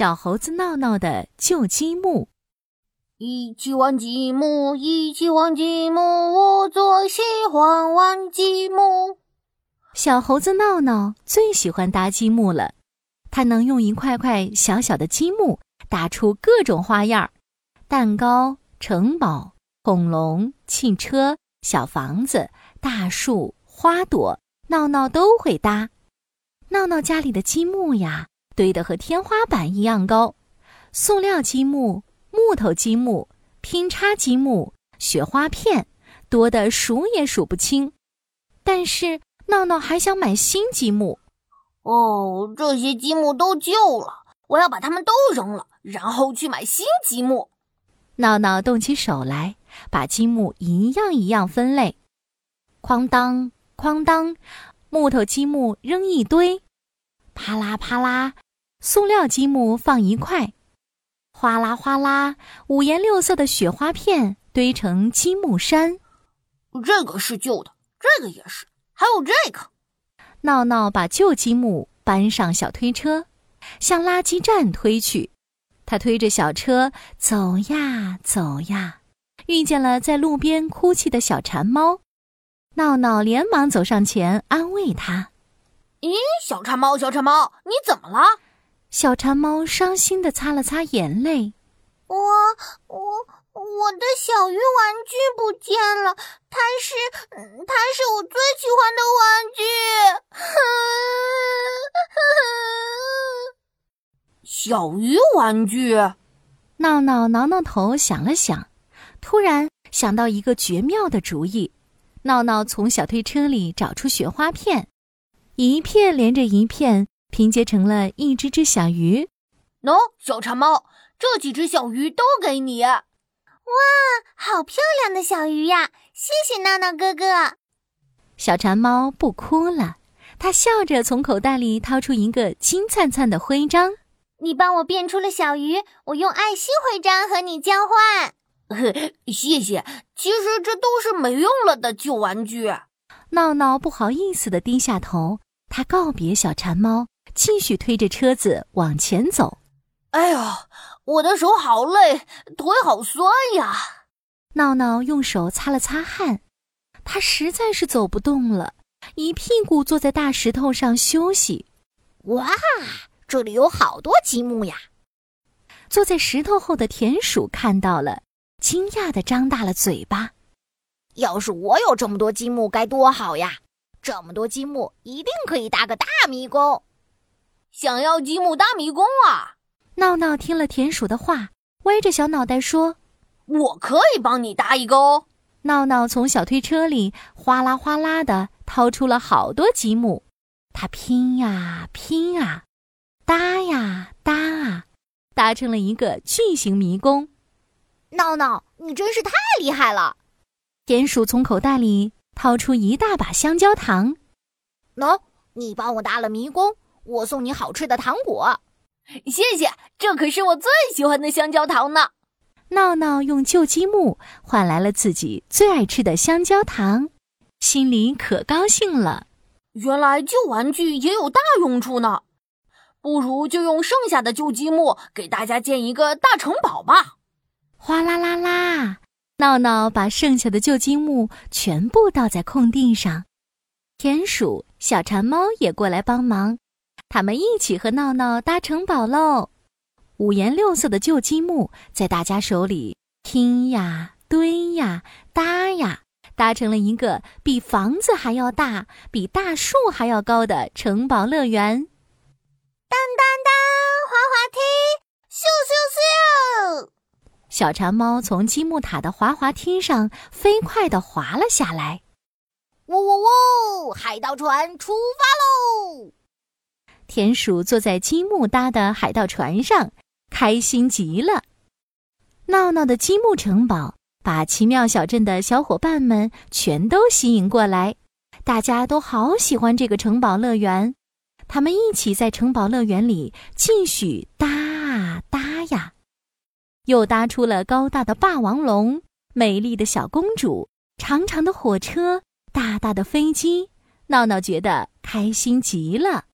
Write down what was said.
小猴子闹闹的旧积木。一起玩积木，一起玩积木，我最喜欢玩积木。小猴子闹闹最喜欢搭积木了，他能用一块块小小的积木搭出各种花样儿：蛋糕、城堡、恐龙、汽车、小房子、大树、花朵，闹闹都会搭。闹闹家里的积木呀，堆得和天花板一样高，塑料积木。木头积木、拼插积木、雪花片，多得数也数不清。但是闹闹还想买新积木。哦，这些积木都旧了，我要把它们都扔了，然后去买新积木。闹闹动起手来，把积木一样一样分类。哐当，哐当，木头积木扔一堆；啪啦啪啦，塑料积木放一块。哗啦哗啦，五颜六色的雪花片堆成积木山。这个是旧的，这个也是，还有这个。闹闹把旧积木搬上小推车，向垃圾站推去。他推着小车走呀走呀，遇见了在路边哭泣的小馋猫。闹闹连忙走上前安慰他：“咦，小馋猫，小馋猫，你怎么了？”小馋猫伤心的擦了擦眼泪，我我我的小鱼玩具不见了，它是它是我最喜欢的玩具。小鱼玩具，闹闹挠挠头想了想，突然想到一个绝妙的主意。闹闹从小推车里找出雪花片，一片连着一片。拼接成了一只只小鱼。喏，小馋猫，这几只小鱼都给你。哇，好漂亮的小鱼呀！谢谢闹闹哥哥。小馋猫不哭了，它笑着从口袋里掏出一个金灿灿的徽章。你帮我变出了小鱼，我用爱心徽章和你交换。谢谢。其实这都是没用了的旧玩具。闹闹不好意思的低下头，他告别小馋猫。继续推着车子往前走。哎呦，我的手好累，腿好酸呀！闹闹用手擦了擦汗，他实在是走不动了，一屁股坐在大石头上休息。哇，这里有好多积木呀！坐在石头后的田鼠看到了，惊讶的张大了嘴巴。要是我有这么多积木，该多好呀！这么多积木，一定可以搭个大迷宫。想要积木搭迷宫啊！闹闹听了田鼠的话，歪着小脑袋说：“我可以帮你搭一个哦。”闹闹从小推车里哗啦哗啦的掏出了好多积木，他拼呀拼啊，搭呀搭啊，搭成了一个巨型迷宫。闹闹，你真是太厉害了！田鼠从口袋里掏出一大把香蕉糖，喏，你帮我搭了迷宫。我送你好吃的糖果，谢谢。这可是我最喜欢的香蕉糖呢。闹闹用旧积木换来了自己最爱吃的香蕉糖，心里可高兴了。原来旧玩具也有大用处呢。不如就用剩下的旧积木给大家建一个大城堡吧。哗啦啦啦，闹闹把剩下的旧积木全部倒在空地上。田鼠、小馋猫也过来帮忙。他们一起和闹闹搭城堡喽！五颜六色的旧积木在大家手里拼呀、堆呀、搭呀，搭成了一个比房子还要大、比大树还要高的城堡乐园。当当当，滑滑梯，咻咻咻！小馋猫从积木塔的滑滑梯上飞快地滑了下来。喔喔喔！海盗船出发喽！田鼠坐在积木搭的海盗船上，开心极了。闹闹的积木城堡把奇妙小镇的小伙伴们全都吸引过来，大家都好喜欢这个城堡乐园。他们一起在城堡乐园里继续搭啊搭呀，又搭出了高大的霸王龙、美丽的小公主、长长的火车、大大的飞机。闹闹觉得开心极了。